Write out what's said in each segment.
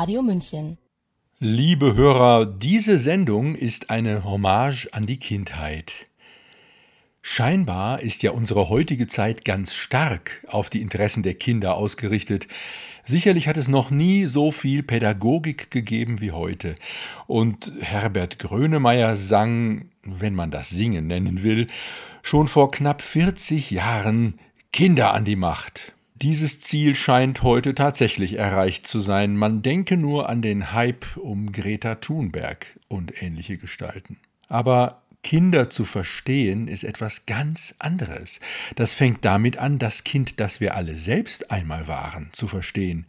Radio München. Liebe Hörer, diese Sendung ist eine Hommage an die Kindheit. Scheinbar ist ja unsere heutige Zeit ganz stark auf die Interessen der Kinder ausgerichtet. Sicherlich hat es noch nie so viel Pädagogik gegeben wie heute. Und Herbert Grönemeyer sang, wenn man das Singen nennen will, schon vor knapp 40 Jahren Kinder an die Macht. Dieses Ziel scheint heute tatsächlich erreicht zu sein. Man denke nur an den Hype um Greta Thunberg und ähnliche Gestalten. Aber Kinder zu verstehen ist etwas ganz anderes. Das fängt damit an, das Kind, das wir alle selbst einmal waren, zu verstehen.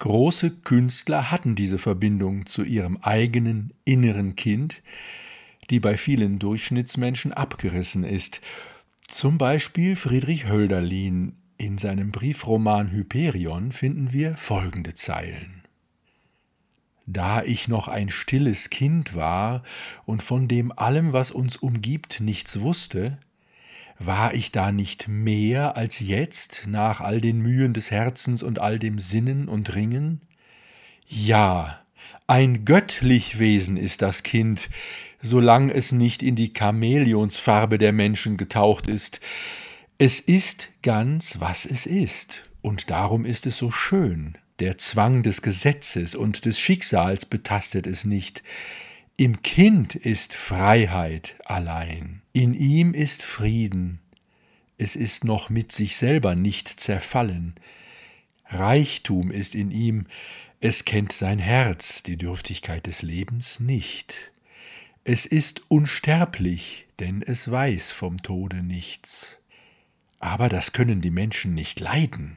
Große Künstler hatten diese Verbindung zu ihrem eigenen inneren Kind, die bei vielen Durchschnittsmenschen abgerissen ist. Zum Beispiel Friedrich Hölderlin in seinem Briefroman Hyperion finden wir folgende Zeilen. Da ich noch ein stilles Kind war und von dem allem, was uns umgibt, nichts wusste, war ich da nicht mehr als jetzt nach all den Mühen des Herzens und all dem Sinnen und Ringen? Ja, ein göttlich Wesen ist das Kind, solang es nicht in die Chamäleonsfarbe der Menschen getaucht ist, es ist ganz, was es ist, und darum ist es so schön. Der Zwang des Gesetzes und des Schicksals betastet es nicht. Im Kind ist Freiheit allein, in ihm ist Frieden, es ist noch mit sich selber nicht zerfallen. Reichtum ist in ihm, es kennt sein Herz, die Dürftigkeit des Lebens nicht. Es ist unsterblich, denn es weiß vom Tode nichts. Aber das können die Menschen nicht leiden.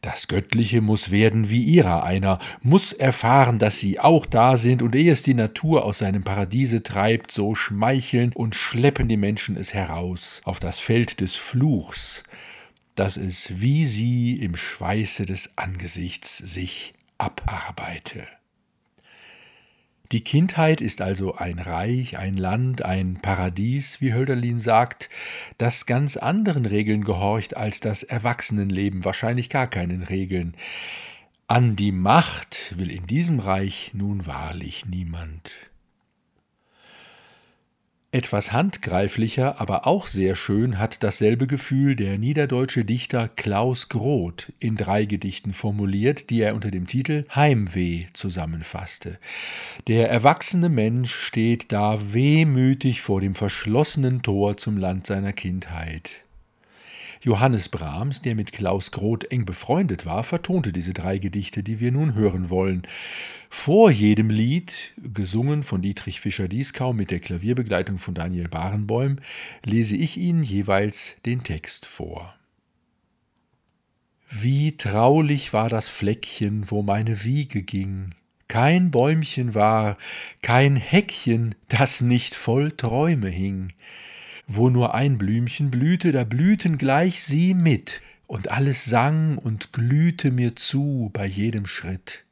Das Göttliche muss werden wie ihrer einer, muss erfahren, dass sie auch da sind, und ehe es die Natur aus seinem Paradiese treibt, so schmeicheln und schleppen die Menschen es heraus auf das Feld des Fluchs, dass es wie sie im Schweiße des Angesichts sich abarbeite. Die Kindheit ist also ein Reich, ein Land, ein Paradies, wie Hölderlin sagt, das ganz anderen Regeln gehorcht als das Erwachsenenleben, wahrscheinlich gar keinen Regeln. An die Macht will in diesem Reich nun wahrlich niemand. Etwas handgreiflicher, aber auch sehr schön hat dasselbe Gefühl der niederdeutsche Dichter Klaus Groth in drei Gedichten formuliert, die er unter dem Titel Heimweh zusammenfasste. Der erwachsene Mensch steht da wehmütig vor dem verschlossenen Tor zum Land seiner Kindheit. Johannes Brahms, der mit Klaus Groth eng befreundet war, vertonte diese drei Gedichte, die wir nun hören wollen. Vor jedem Lied, gesungen von Dietrich Fischer-Dieskau mit der Klavierbegleitung von Daniel Barenbäum, lese ich Ihnen jeweils den Text vor. Wie traulich war das Fleckchen, wo meine Wiege ging, kein Bäumchen war, kein Heckchen, das nicht voll Träume hing. Wo nur ein Blümchen blühte, da blühten gleich sie mit, und alles sang und glühte mir zu bei jedem Schritt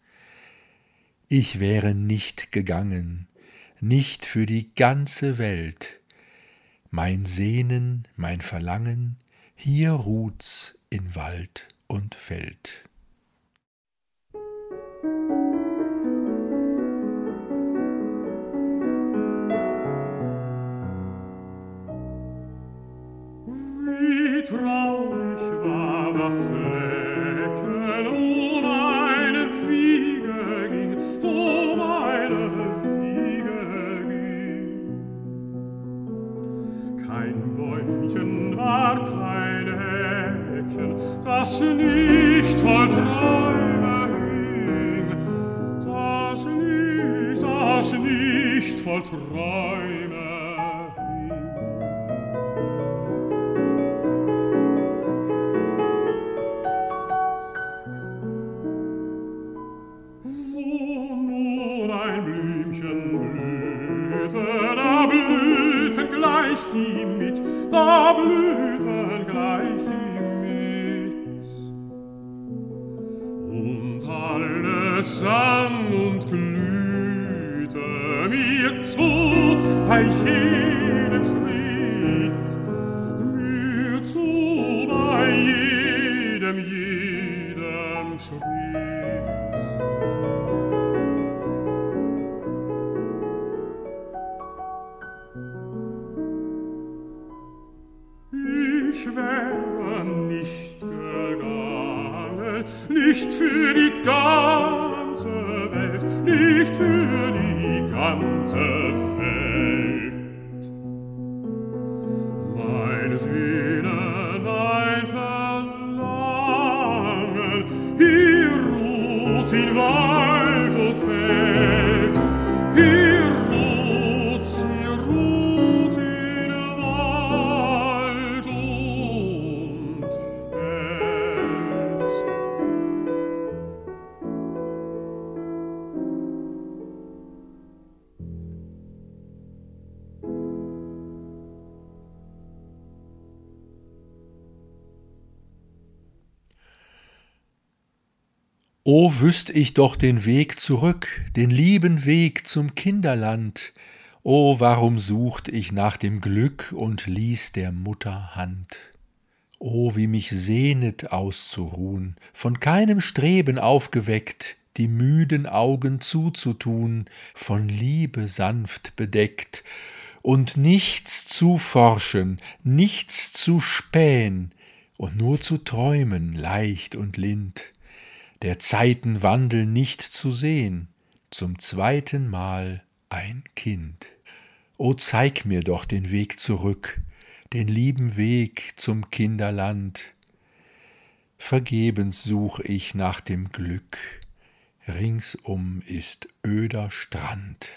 ich wäre nicht gegangen, nicht für die ganze Welt. Mein Sehnen, mein Verlangen, hier ruht's in Wald und Feld. wie traurig war das Flecken um eine Wiege ging, um. Kein Bäumchen war kein das nicht voll Träume hing, das nicht, das nicht voll Träume da Blüten gleich sie mit. Und alles sang und glühte mir zu, bei jedem O wüsst ich doch den Weg zurück, den lieben Weg zum Kinderland. O warum sucht ich nach dem Glück und ließ der Mutter Hand. O wie mich sehnet auszuruhen, von keinem Streben aufgeweckt, die müden Augen zuzutun, von Liebe sanft bedeckt, und nichts zu forschen, nichts zu spähen, und nur zu träumen leicht und lind, der Zeiten Wandel nicht zu sehn, zum zweiten Mal ein Kind. O zeig mir doch den Weg zurück, den lieben Weg zum Kinderland. Vergebens such ich nach dem Glück, ringsum ist öder Strand.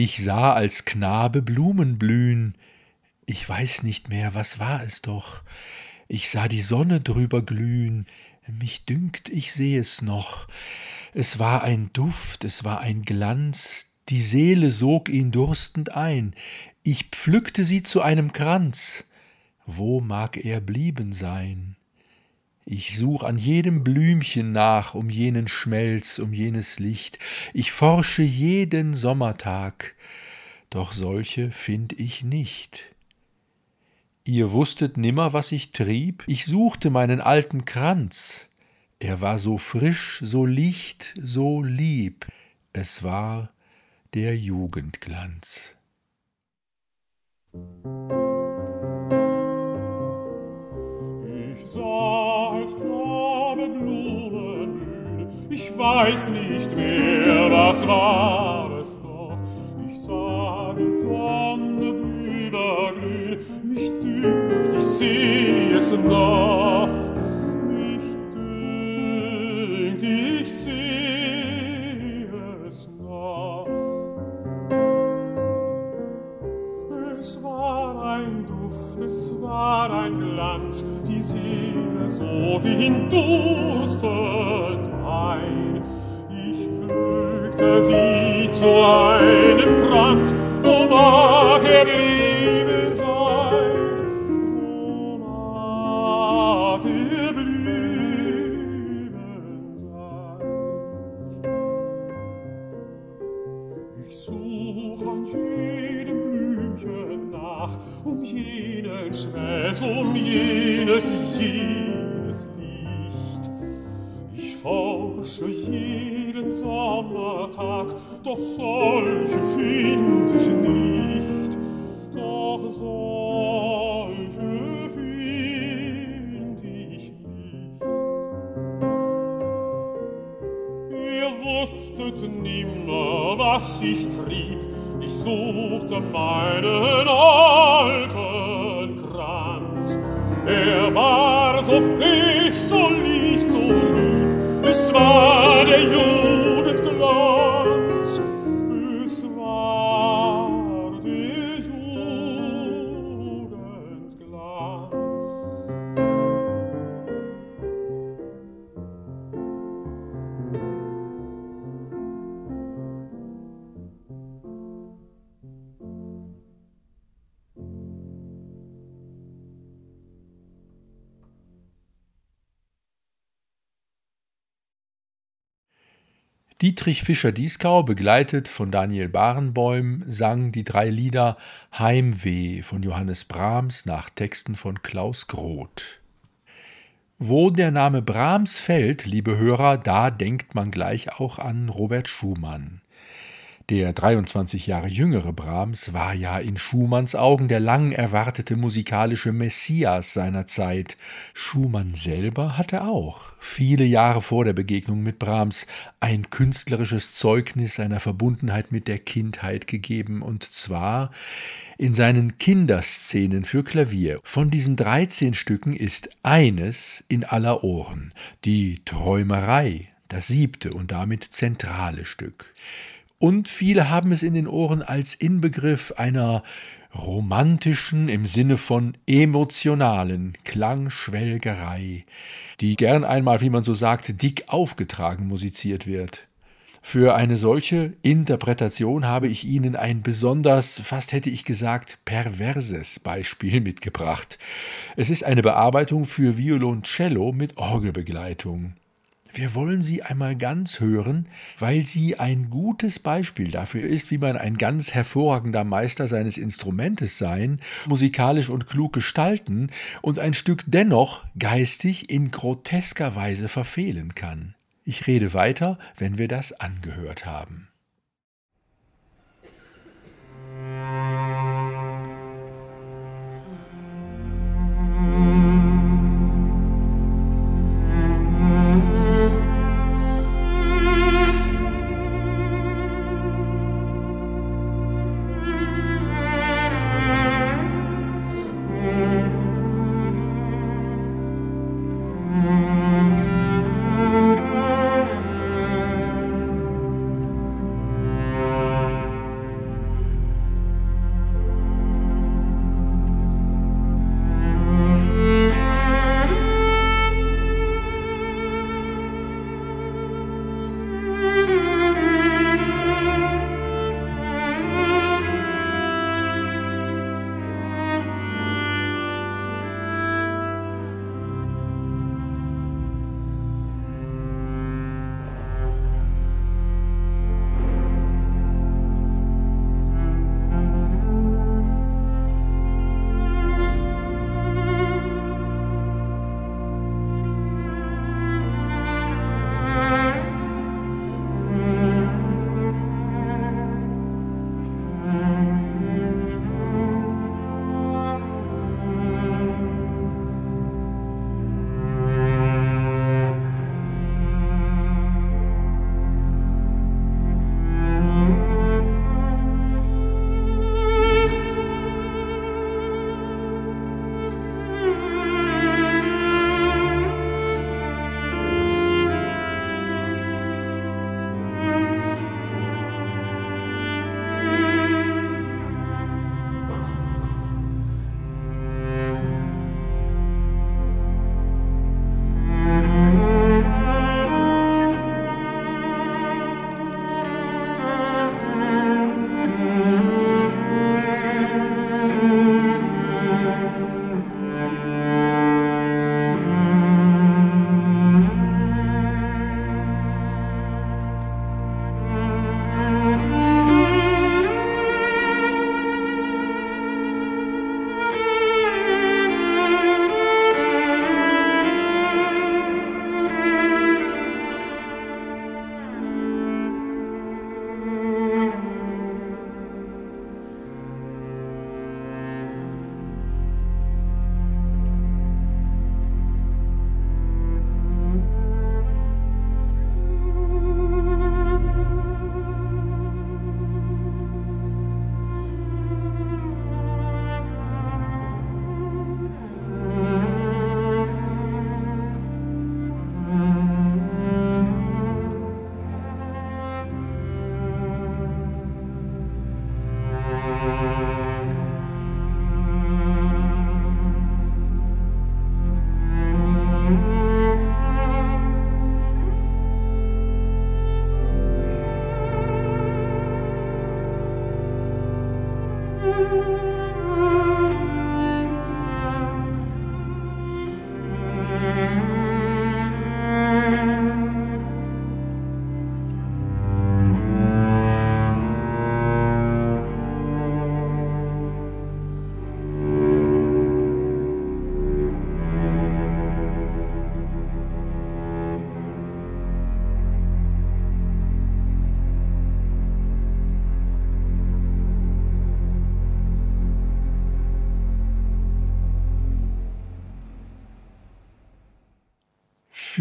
Ich sah als Knabe Blumen blühen. Ich weiß nicht mehr, was war es doch. Ich sah die Sonne drüber glühen. Mich dünkt, ich seh es noch. Es war ein Duft, es war ein Glanz, die Seele sog ihn durstend ein. Ich pflückte sie zu einem Kranz. Wo mag er blieben sein? Ich such an jedem Blümchen nach, um jenen Schmelz, um jenes Licht. Ich forsche jeden Sommertag, doch solche find ich nicht. Ihr wusstet nimmer, was ich trieb, ich suchte meinen alten Kranz. Er war so frisch, so licht, so lieb, es war der Jugendglanz. Ich sah als Knabe Blumen blühen, ich weiß nicht mehr, was war es doch. Ich sah die Sonne drüber glühen, mich dünkt, ich seh es noch. Porsche jeden Sommertag, doch solche find ich nicht, doch solche find ich nicht. Ihr wusstet nimmer, was ich trieb, ich suchte meinen alten Kranz, er war so frisch, so lieb, war der. Dietrich Fischer-Dieskau, begleitet von Daniel Barenboim, sang die drei Lieder Heimweh von Johannes Brahms nach Texten von Klaus Groth. Wo der Name Brahms fällt, liebe Hörer, da denkt man gleich auch an Robert Schumann. Der 23 Jahre jüngere Brahms war ja in Schumanns Augen der lang erwartete musikalische Messias seiner Zeit. Schumann selber hatte auch, viele Jahre vor der Begegnung mit Brahms, ein künstlerisches Zeugnis seiner Verbundenheit mit der Kindheit gegeben, und zwar in seinen Kinderszenen für Klavier. Von diesen 13 Stücken ist eines in aller Ohren, die Träumerei, das siebte und damit zentrale Stück. Und viele haben es in den Ohren als Inbegriff einer romantischen, im Sinne von emotionalen Klangschwelgerei, die gern einmal, wie man so sagt, dick aufgetragen musiziert wird. Für eine solche Interpretation habe ich Ihnen ein besonders, fast hätte ich gesagt, perverses Beispiel mitgebracht. Es ist eine Bearbeitung für Violoncello mit Orgelbegleitung. Wir wollen sie einmal ganz hören, weil sie ein gutes Beispiel dafür ist, wie man ein ganz hervorragender Meister seines Instrumentes sein, musikalisch und klug gestalten und ein Stück dennoch geistig in grotesker Weise verfehlen kann. Ich rede weiter, wenn wir das angehört haben. Musik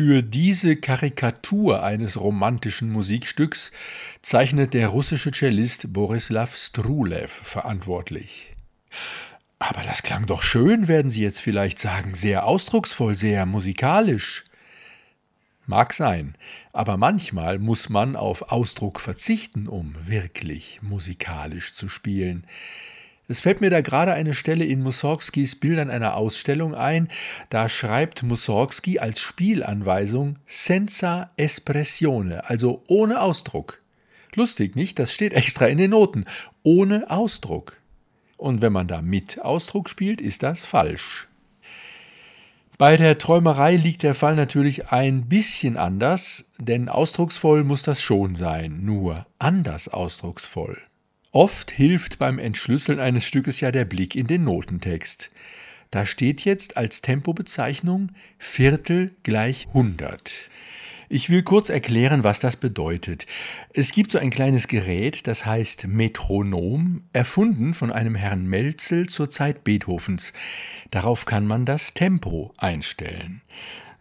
Für diese Karikatur eines romantischen Musikstücks zeichnet der russische Cellist Borislav Strulev verantwortlich. Aber das klang doch schön, werden Sie jetzt vielleicht sagen, sehr ausdrucksvoll, sehr musikalisch. Mag sein, aber manchmal muss man auf Ausdruck verzichten, um wirklich musikalisch zu spielen. Es fällt mir da gerade eine Stelle in Mussorgskis Bildern einer Ausstellung ein. Da schreibt Mussorgsky als Spielanweisung senza espressione, also ohne Ausdruck. Lustig, nicht? Das steht extra in den Noten. Ohne Ausdruck. Und wenn man da mit Ausdruck spielt, ist das falsch. Bei der Träumerei liegt der Fall natürlich ein bisschen anders, denn ausdrucksvoll muss das schon sein, nur anders ausdrucksvoll. Oft hilft beim Entschlüsseln eines Stückes ja der Blick in den Notentext. Da steht jetzt als Tempobezeichnung Viertel gleich 100. Ich will kurz erklären, was das bedeutet. Es gibt so ein kleines Gerät, das heißt Metronom, erfunden von einem Herrn Melzel zur Zeit Beethovens. Darauf kann man das Tempo einstellen.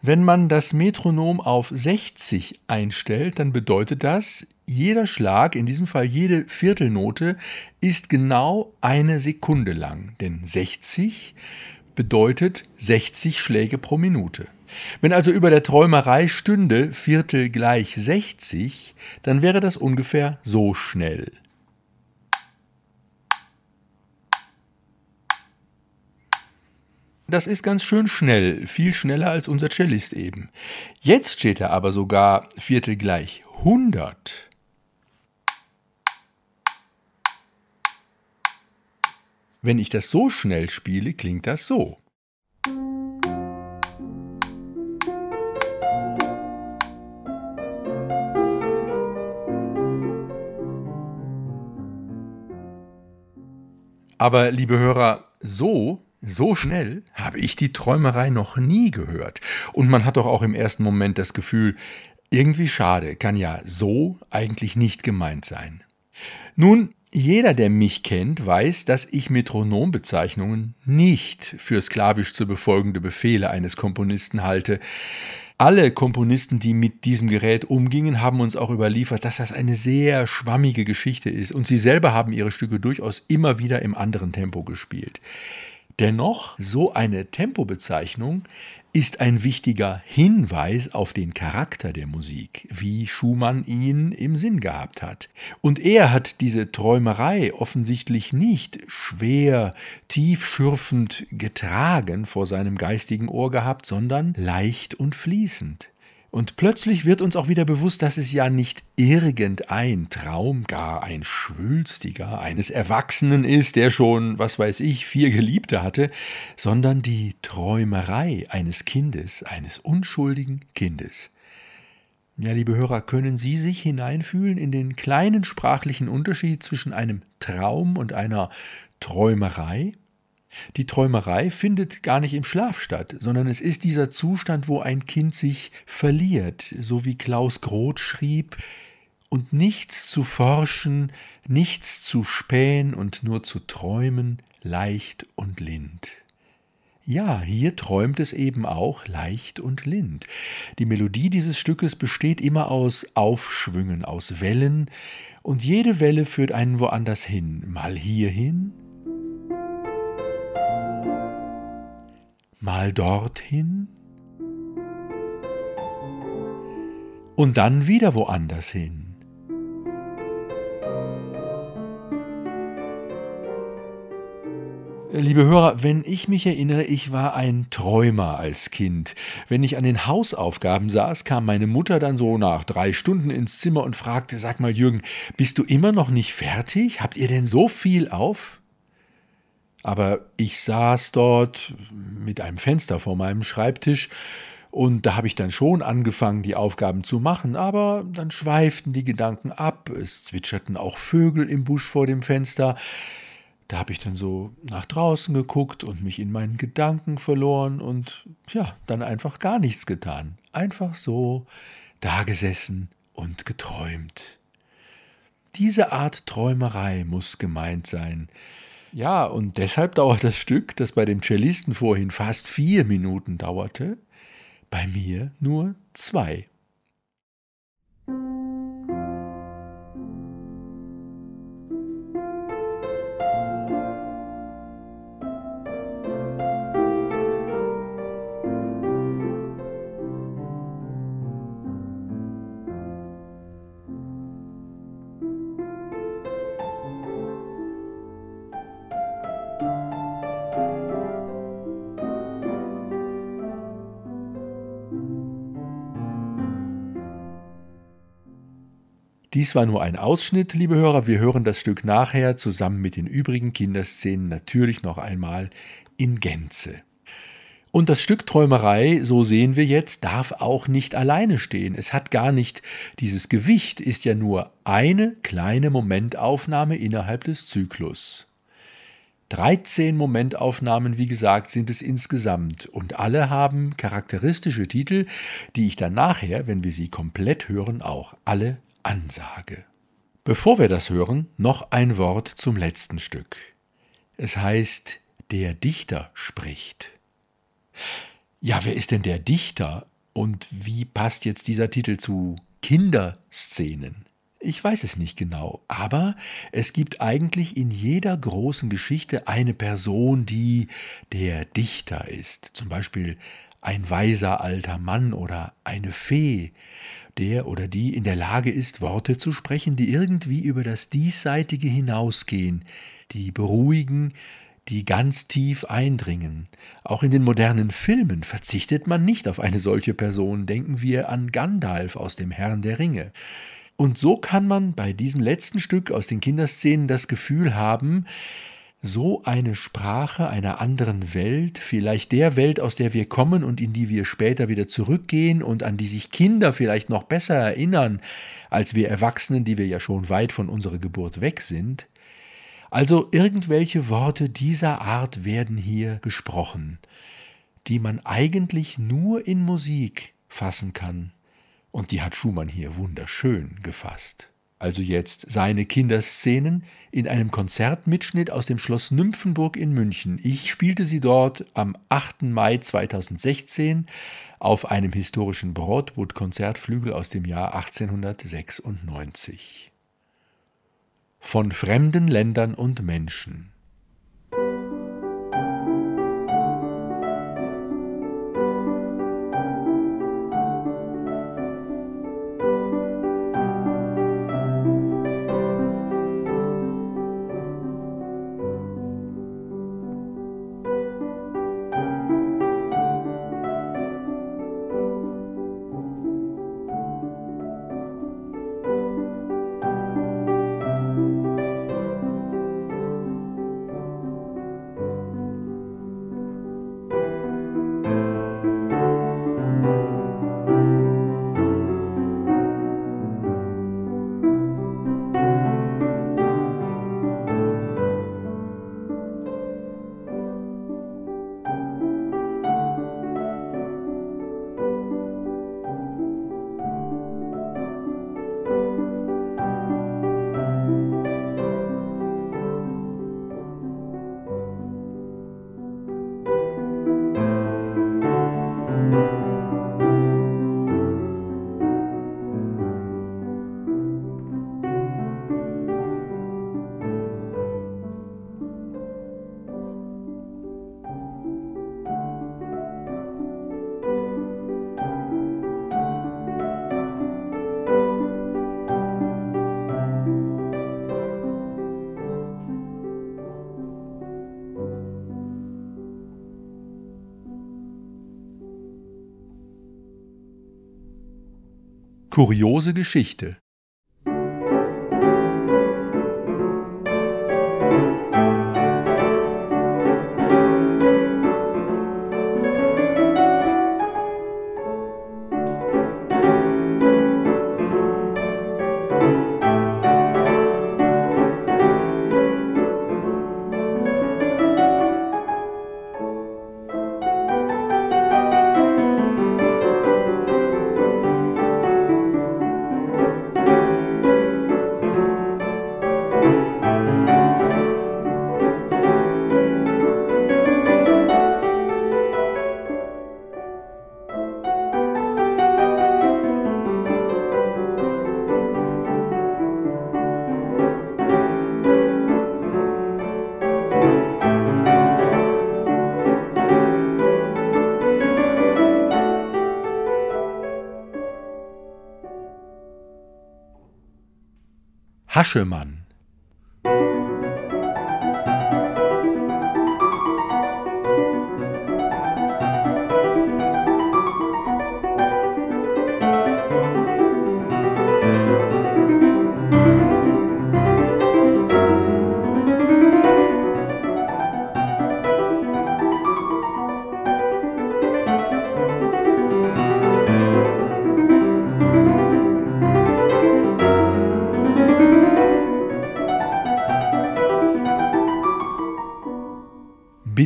Wenn man das Metronom auf 60 einstellt, dann bedeutet das, jeder Schlag, in diesem Fall jede Viertelnote, ist genau eine Sekunde lang. Denn 60 bedeutet 60 Schläge pro Minute. Wenn also über der Träumerei stünde Viertel gleich 60, dann wäre das ungefähr so schnell. Das ist ganz schön schnell, viel schneller als unser Cellist eben. Jetzt steht er aber sogar Viertel gleich 100. Wenn ich das so schnell spiele, klingt das so. Aber liebe Hörer, so so schnell habe ich die Träumerei noch nie gehört. Und man hat doch auch im ersten Moment das Gefühl, irgendwie schade, kann ja so eigentlich nicht gemeint sein. Nun, jeder, der mich kennt, weiß, dass ich Metronombezeichnungen nicht für sklavisch zu befolgende Befehle eines Komponisten halte. Alle Komponisten, die mit diesem Gerät umgingen, haben uns auch überliefert, dass das eine sehr schwammige Geschichte ist und sie selber haben ihre Stücke durchaus immer wieder im anderen Tempo gespielt. Dennoch, so eine Tempobezeichnung ist ein wichtiger Hinweis auf den Charakter der Musik, wie Schumann ihn im Sinn gehabt hat. Und er hat diese Träumerei offensichtlich nicht schwer, tiefschürfend getragen vor seinem geistigen Ohr gehabt, sondern leicht und fließend. Und plötzlich wird uns auch wieder bewusst, dass es ja nicht irgendein Traum, gar ein schwülstiger eines Erwachsenen ist, der schon, was weiß ich, vier Geliebte hatte, sondern die Träumerei eines Kindes, eines unschuldigen Kindes. Ja, liebe Hörer, können Sie sich hineinfühlen in den kleinen sprachlichen Unterschied zwischen einem Traum und einer Träumerei? Die Träumerei findet gar nicht im Schlaf statt, sondern es ist dieser Zustand, wo ein Kind sich verliert, so wie Klaus Groth schrieb, und nichts zu forschen, nichts zu spähen und nur zu träumen, leicht und lind. Ja, hier träumt es eben auch leicht und lind. Die Melodie dieses Stückes besteht immer aus Aufschwüngen, aus Wellen, und jede Welle führt einen woanders hin, mal hierhin, mal dorthin und dann wieder woanders hin. Liebe Hörer, wenn ich mich erinnere, ich war ein Träumer als Kind. Wenn ich an den Hausaufgaben saß, kam meine Mutter dann so nach drei Stunden ins Zimmer und fragte, sag mal Jürgen, bist du immer noch nicht fertig? Habt ihr denn so viel auf? Aber ich saß dort mit einem Fenster vor meinem Schreibtisch und da habe ich dann schon angefangen, die Aufgaben zu machen, aber dann schweiften die Gedanken ab, es zwitscherten auch Vögel im Busch vor dem Fenster. Da habe ich dann so nach draußen geguckt und mich in meinen Gedanken verloren und ja, dann einfach gar nichts getan. Einfach so dagesessen und geträumt. Diese Art Träumerei muss gemeint sein. Ja, und deshalb dauert das Stück, das bei dem Cellisten vorhin fast vier Minuten dauerte, bei mir nur zwei. Dies war nur ein Ausschnitt, liebe Hörer. Wir hören das Stück nachher zusammen mit den übrigen Kinderszenen natürlich noch einmal in Gänze. Und das Stück Träumerei, so sehen wir jetzt, darf auch nicht alleine stehen. Es hat gar nicht dieses Gewicht, ist ja nur eine kleine Momentaufnahme innerhalb des Zyklus. 13 Momentaufnahmen, wie gesagt, sind es insgesamt und alle haben charakteristische Titel, die ich dann nachher, wenn wir sie komplett hören, auch alle Ansage. Bevor wir das hören, noch ein Wort zum letzten Stück. Es heißt, der Dichter spricht. Ja, wer ist denn der Dichter und wie passt jetzt dieser Titel zu Kinderszenen? Ich weiß es nicht genau, aber es gibt eigentlich in jeder großen Geschichte eine Person, die der Dichter ist. Zum Beispiel ein weiser alter Mann oder eine Fee der oder die in der Lage ist, Worte zu sprechen, die irgendwie über das Diesseitige hinausgehen, die beruhigen, die ganz tief eindringen. Auch in den modernen Filmen verzichtet man nicht auf eine solche Person. Denken wir an Gandalf aus dem Herrn der Ringe. Und so kann man bei diesem letzten Stück aus den Kinderszenen das Gefühl haben, so eine Sprache einer anderen Welt, vielleicht der Welt, aus der wir kommen und in die wir später wieder zurückgehen und an die sich Kinder vielleicht noch besser erinnern, als wir Erwachsenen, die wir ja schon weit von unserer Geburt weg sind. Also irgendwelche Worte dieser Art werden hier gesprochen, die man eigentlich nur in Musik fassen kann. Und die hat Schumann hier wunderschön gefasst also jetzt seine Kinderszenen, in einem Konzertmitschnitt aus dem Schloss Nymphenburg in München. Ich spielte sie dort am 8. Mai 2016 auf einem historischen Broadwood-Konzertflügel aus dem Jahr 1896. Von fremden Ländern und Menschen. Kuriose Geschichte Haschemann.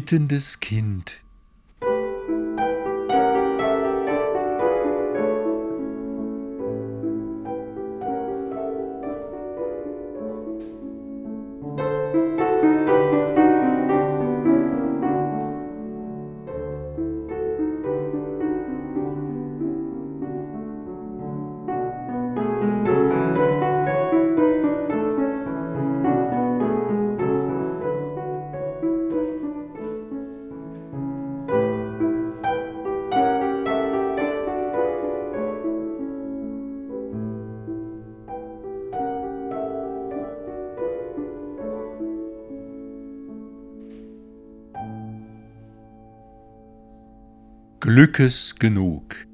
Bittendes Kind. Glückes genug.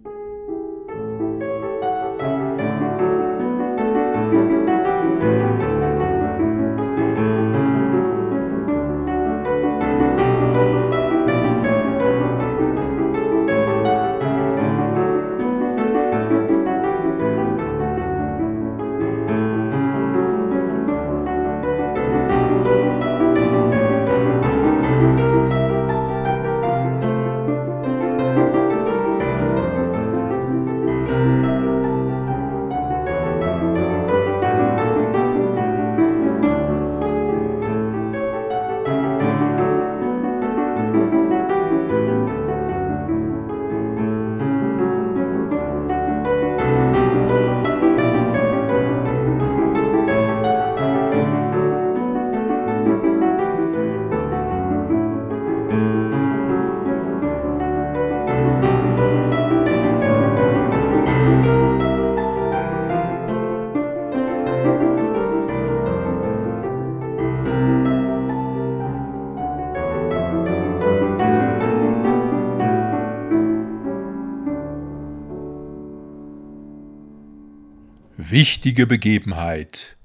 Wichtige Begebenheit.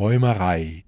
Träumerei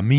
am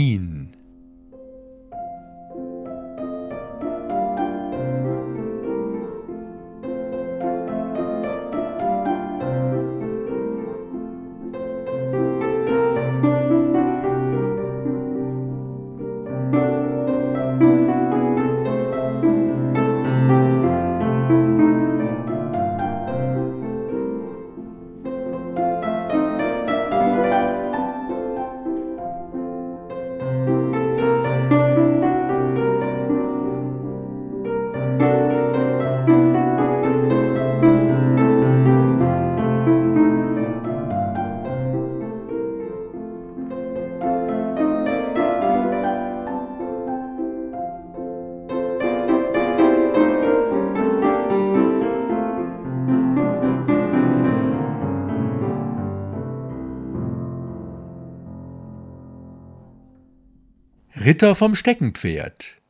Ritter vom Steckenpferd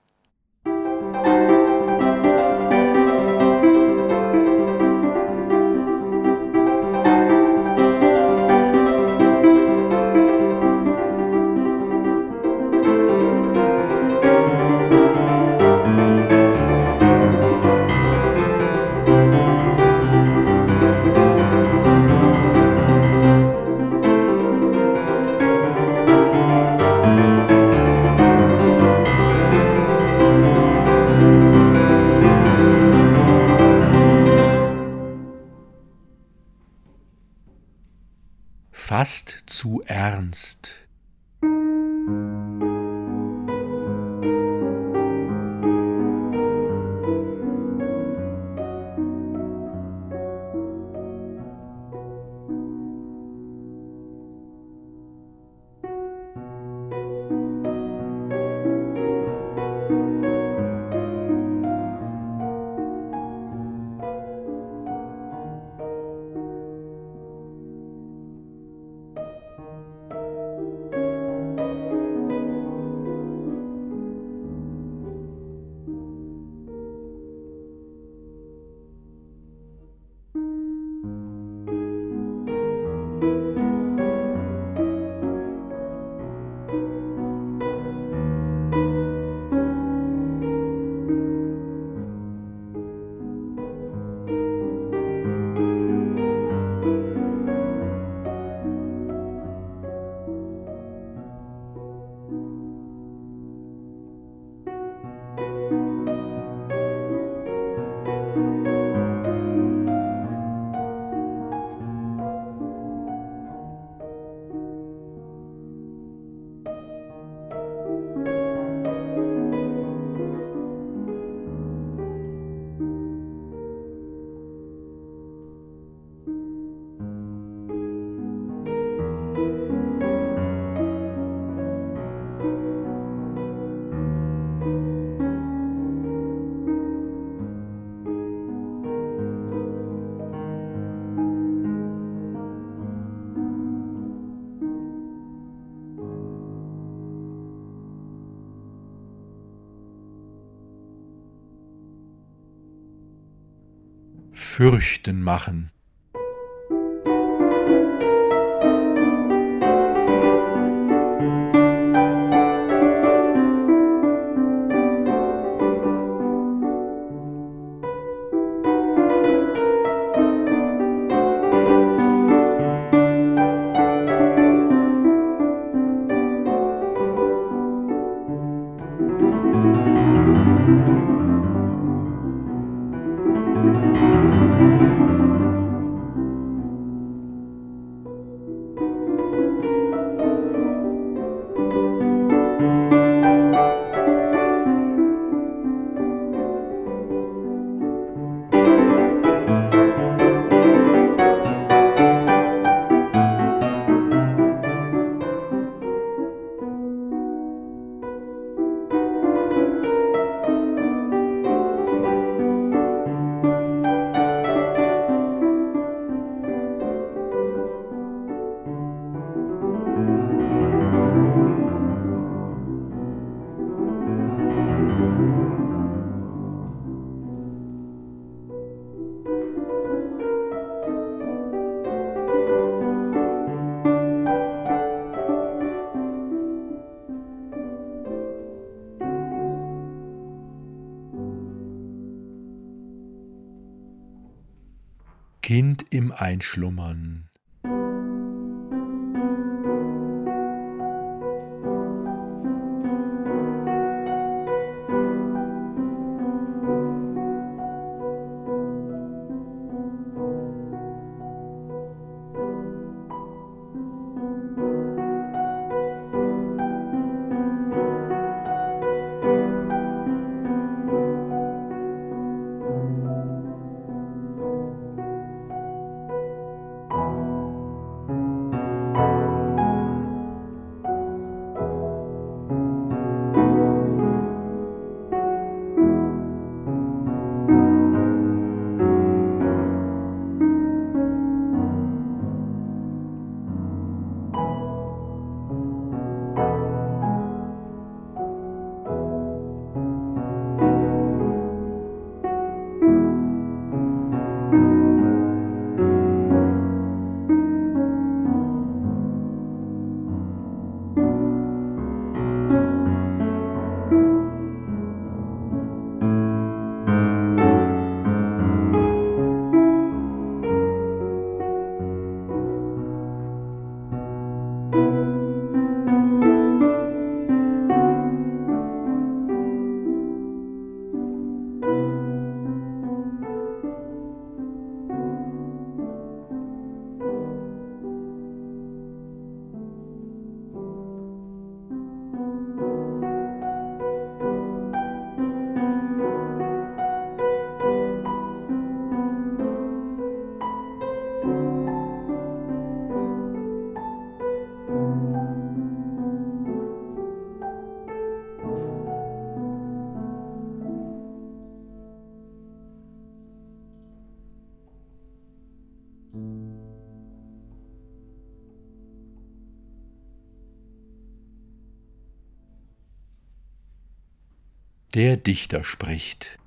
ernst. Fürchten machen. Im Der Dichter spricht.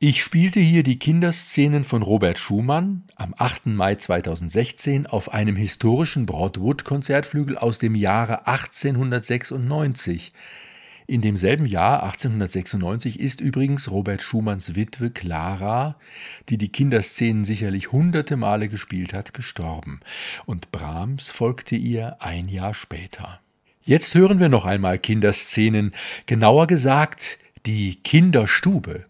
Ich spielte hier die Kinderszenen von Robert Schumann am 8. Mai 2016 auf einem historischen Broadwood-Konzertflügel aus dem Jahre 1896. In demselben Jahr 1896 ist übrigens Robert Schumanns Witwe Clara, die die Kinderszenen sicherlich hunderte Male gespielt hat, gestorben. Und Brahms folgte ihr ein Jahr später. Jetzt hören wir noch einmal Kinderszenen, genauer gesagt die Kinderstube.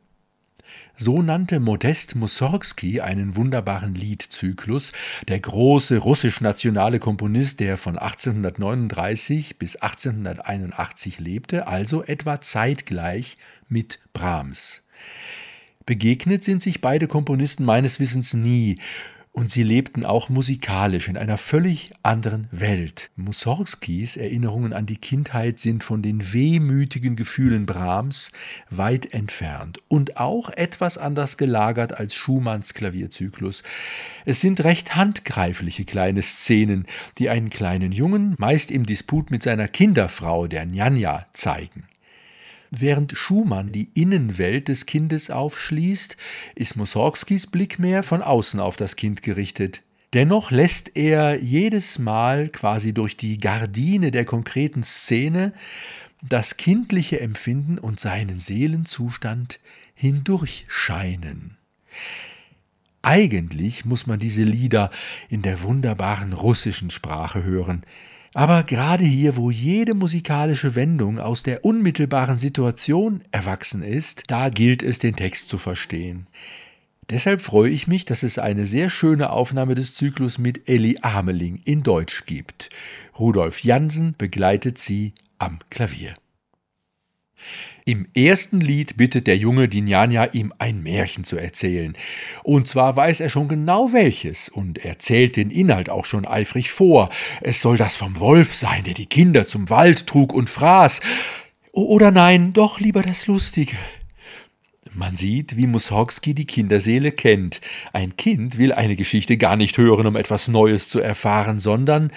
So nannte Modest Mussorgsky einen wunderbaren Liedzyklus, der große russisch-nationale Komponist, der von 1839 bis 1881 lebte, also etwa zeitgleich mit Brahms. Begegnet sind sich beide Komponisten meines Wissens nie, und sie lebten auch musikalisch in einer völlig anderen Welt. Mussorgskis Erinnerungen an die Kindheit sind von den wehmütigen Gefühlen Brahms weit entfernt und auch etwas anders gelagert als Schumanns Klavierzyklus. Es sind recht handgreifliche kleine Szenen, die einen kleinen Jungen, meist im Disput mit seiner Kinderfrau, der Njanja, zeigen. Während Schumann die Innenwelt des Kindes aufschließt, ist Mussorgskis Blick mehr von außen auf das Kind gerichtet. Dennoch lässt er jedes Mal quasi durch die Gardine der konkreten Szene das kindliche Empfinden und seinen Seelenzustand hindurchscheinen. Eigentlich muss man diese Lieder in der wunderbaren russischen Sprache hören. Aber gerade hier, wo jede musikalische Wendung aus der unmittelbaren Situation erwachsen ist, da gilt es, den Text zu verstehen. Deshalb freue ich mich, dass es eine sehr schöne Aufnahme des Zyklus mit Elli Ameling in Deutsch gibt. Rudolf Jansen begleitet sie am Klavier. Im ersten Lied bittet der Junge die Njanja, ihm ein Märchen zu erzählen. Und zwar weiß er schon genau welches und erzählt den Inhalt auch schon eifrig vor. Es soll das vom Wolf sein, der die Kinder zum Wald trug und fraß. Oder nein, doch lieber das Lustige. Man sieht, wie Mussorgsky die Kinderseele kennt. Ein Kind will eine Geschichte gar nicht hören, um etwas Neues zu erfahren, sondern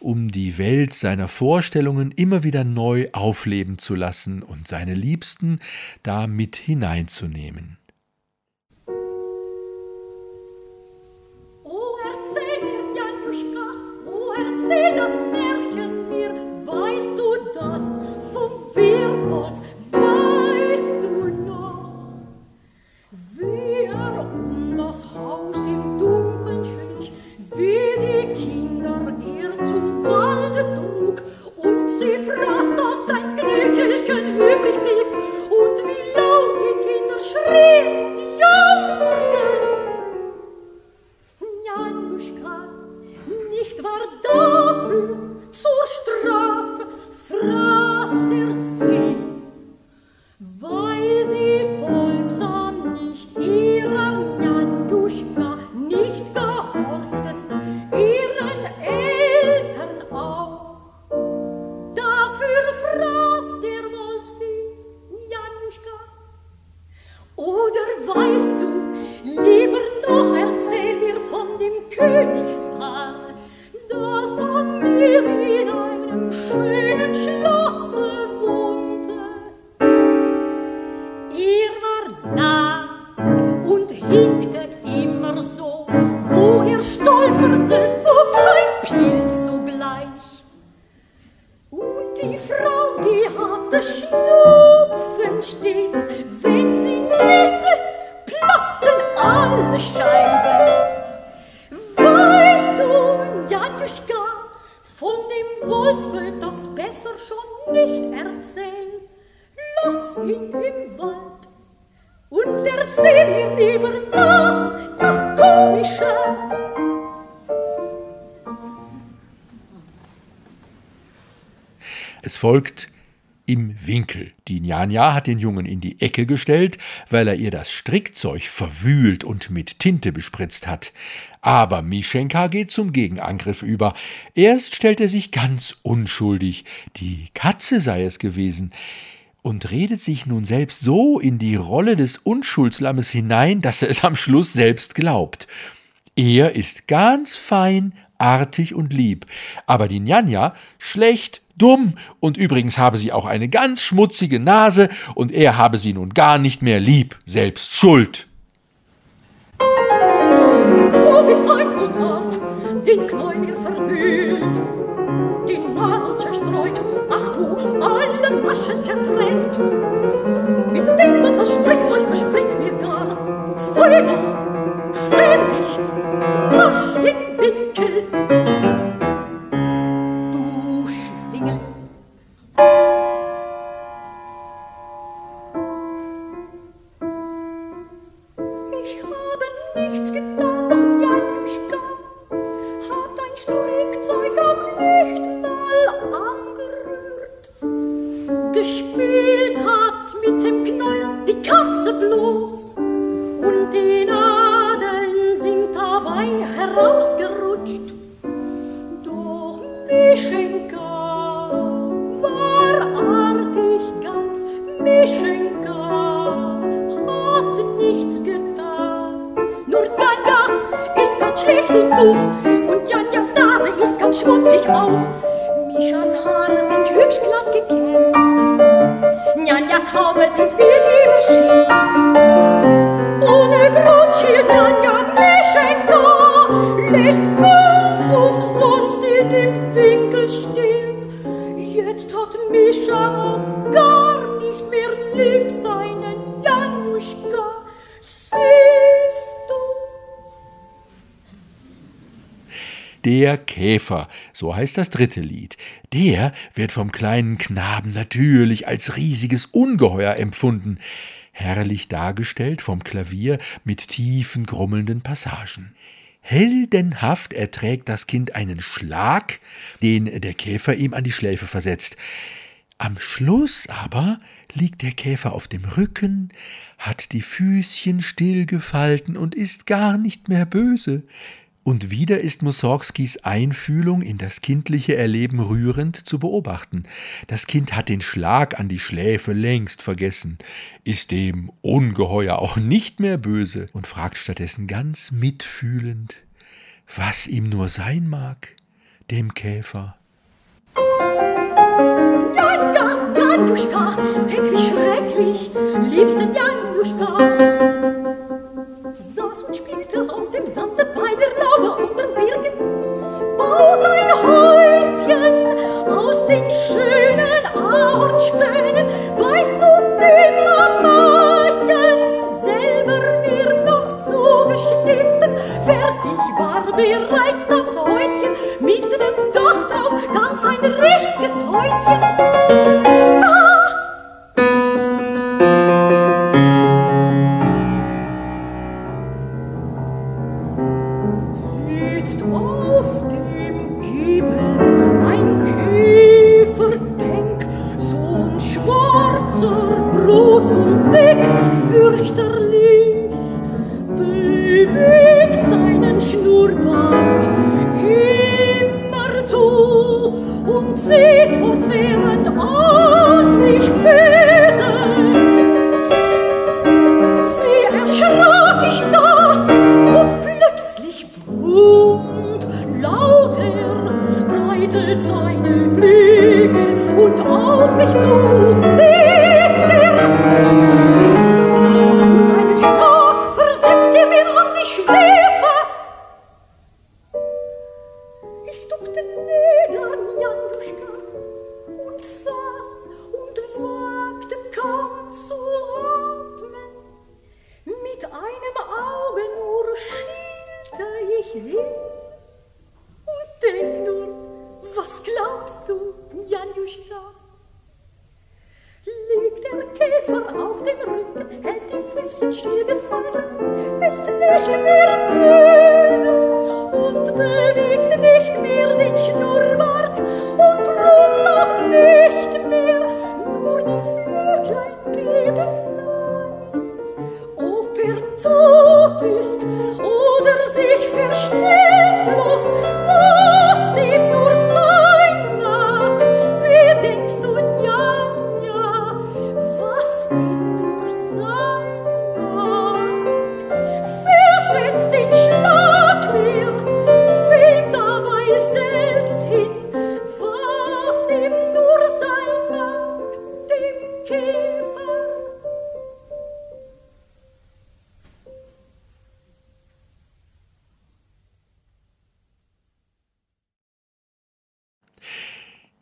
um die Welt seiner Vorstellungen immer wieder neu aufleben zu lassen und seine Liebsten da mit hineinzunehmen. Folgt im Winkel. Die Njanja hat den Jungen in die Ecke gestellt, weil er ihr das Strickzeug verwühlt und mit Tinte bespritzt hat. Aber Mischenka geht zum Gegenangriff über. Erst stellt er sich ganz unschuldig, die Katze sei es gewesen, und redet sich nun selbst so in die Rolle des Unschuldslammes hinein, dass er es am Schluss selbst glaubt. Er ist ganz fein, artig und lieb, aber die Njanja schlecht, dumm und übrigens habe sie auch eine ganz schmutzige Nase und er habe sie nun gar nicht mehr lieb, selbst schuld. Du bist ein Unart, den Knäuel verwühlt, die Nadel zerstreut, ach du, alle Maschen zertrennt. Mit Tinte das Strickzeug bespritzt mir gar, pfui doch, schäm dich, marsch in Winkel. So heißt das dritte Lied. Der wird vom kleinen Knaben natürlich als riesiges Ungeheuer empfunden, herrlich dargestellt vom Klavier mit tiefen, grummelnden Passagen. Heldenhaft erträgt das Kind einen Schlag, den der Käfer ihm an die Schläfe versetzt. Am Schluss aber liegt der Käfer auf dem Rücken, hat die Füßchen stillgefalten und ist gar nicht mehr böse. Und wieder ist Mussorgskis Einfühlung in das kindliche Erleben rührend zu beobachten. Das Kind hat den Schlag an die Schläfe längst vergessen, ist dem Ungeheuer auch nicht mehr böse und fragt stattdessen ganz mitfühlend, was ihm nur sein mag, dem Käfer. Janja, Januschka, denk wie schrecklich, liebsten Januschka.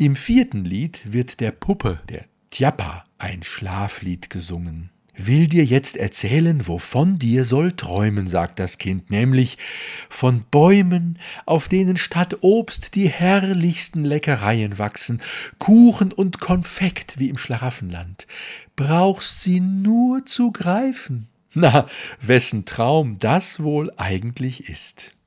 Im vierten Lied wird der Puppe, der Tjappa, ein Schlaflied gesungen. Will dir jetzt erzählen, wovon dir soll träumen, sagt das Kind, nämlich von Bäumen, auf denen statt Obst die herrlichsten Leckereien wachsen, Kuchen und Konfekt wie im Schlaraffenland. Brauchst sie nur zu greifen. Na, wessen Traum das wohl eigentlich ist.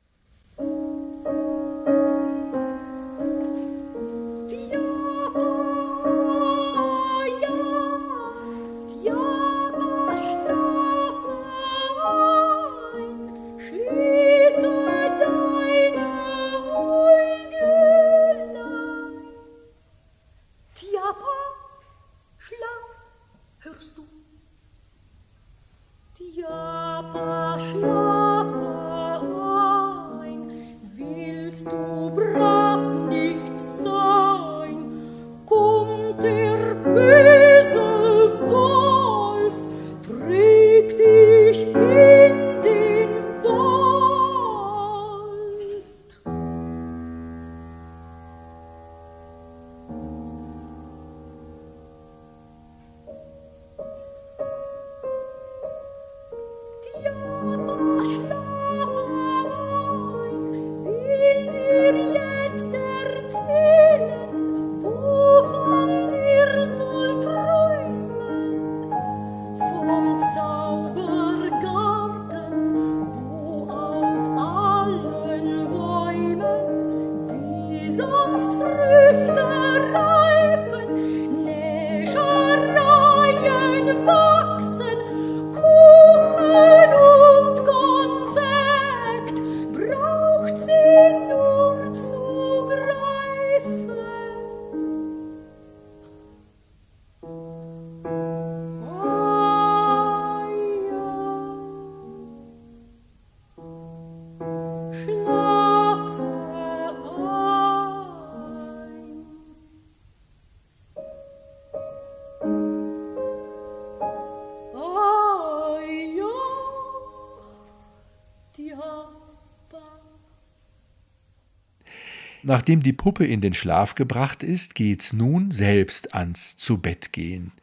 Nachdem die Puppe in den Schlaf gebracht ist, geht's nun selbst ans Zubettgehen.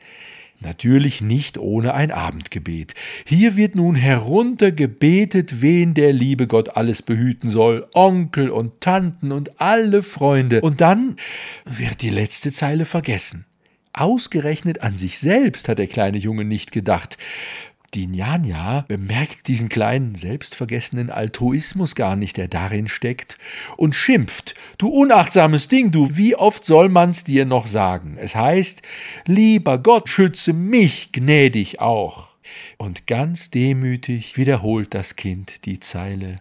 Natürlich nicht ohne ein Abendgebet. Hier wird nun heruntergebetet, wen der liebe Gott alles behüten soll, Onkel und Tanten und alle Freunde. Und dann wird die letzte Zeile vergessen. Ausgerechnet an sich selbst hat der kleine Junge nicht gedacht. Die Njanja bemerkt diesen kleinen, selbstvergessenen Altruismus gar nicht, der darin steckt, und schimpft. Du unachtsames Ding, du, wie oft soll man's dir noch sagen? Es heißt, lieber Gott, schütze mich gnädig auch. Und ganz demütig wiederholt das Kind die Zeile.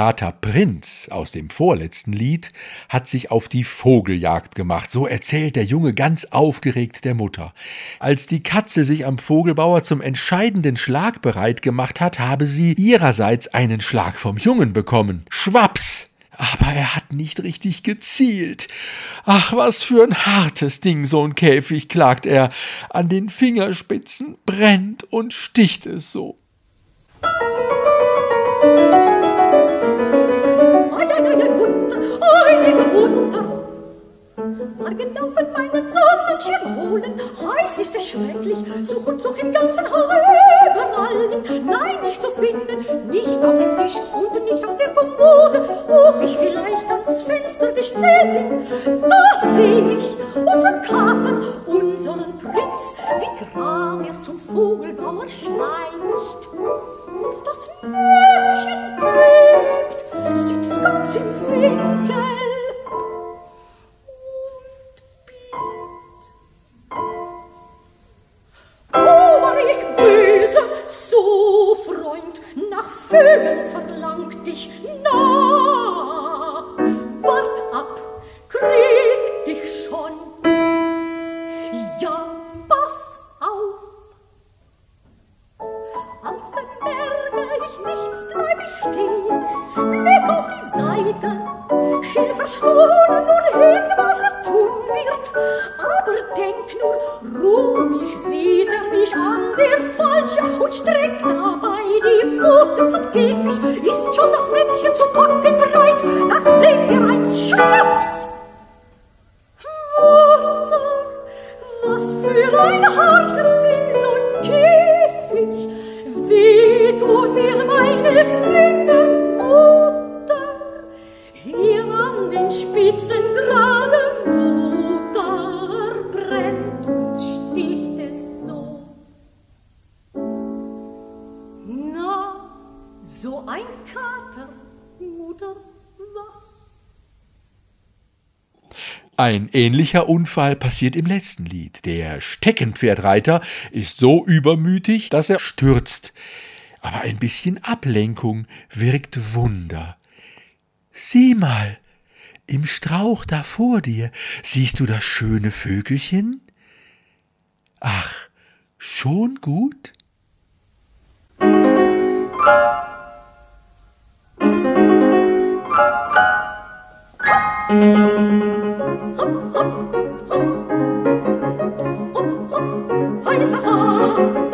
Kater Prinz aus dem vorletzten Lied hat sich auf die Vogeljagd gemacht, so erzählt der Junge ganz aufgeregt der Mutter. Als die Katze sich am Vogelbauer zum entscheidenden Schlag bereit gemacht hat, habe sie ihrerseits einen Schlag vom Jungen bekommen. Schwaps! Aber er hat nicht richtig gezielt. Ach, was für ein hartes Ding, so ein Käfig, klagt er. An den Fingerspitzen brennt und sticht es so. Morgen laufen meinen Sonnenschirm holen. Heiß ist es schrecklich, such und such im ganzen Hause überall. Nein, nicht zu finden, nicht auf dem Tisch und nicht auf der Kommode. Ob ich vielleicht ans Fenster gestellt bin. da sehe ich unseren Kater, unseren Prinz, wie grad er zum Vogelbauer schleicht. Das Mädchen bebt, sitzt ganz im Winkel. Hey! ähnlicher Unfall passiert im letzten Lied. Der Steckenpferdreiter ist so übermütig, dass er stürzt. Aber ein bisschen Ablenkung wirkt Wunder. Sieh mal, im Strauch da vor dir, siehst du das schöne Vögelchen? Ach, schon gut? Musik hop, hop, hop, hop, hop, hop, hop, hop, hop,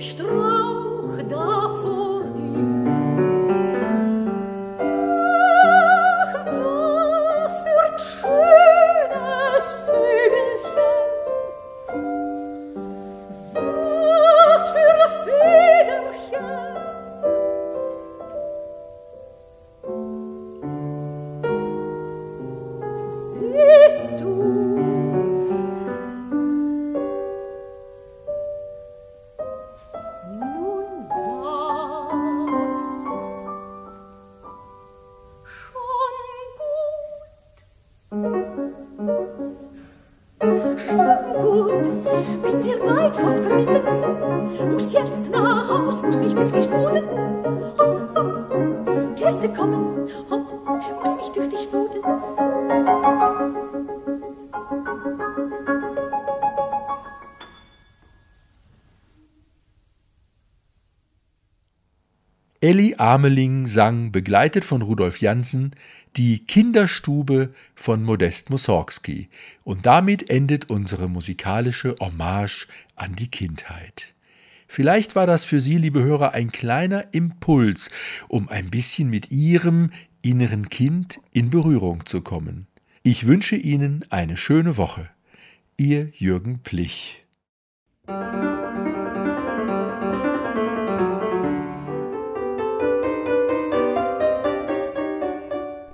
Estou Ameling sang, begleitet von Rudolf Jansen, die Kinderstube von Modest Mussorgsky. Und damit endet unsere musikalische Hommage an die Kindheit. Vielleicht war das für Sie, liebe Hörer, ein kleiner Impuls, um ein bisschen mit Ihrem inneren Kind in Berührung zu kommen. Ich wünsche Ihnen eine schöne Woche. Ihr Jürgen Plich.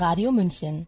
Radio München.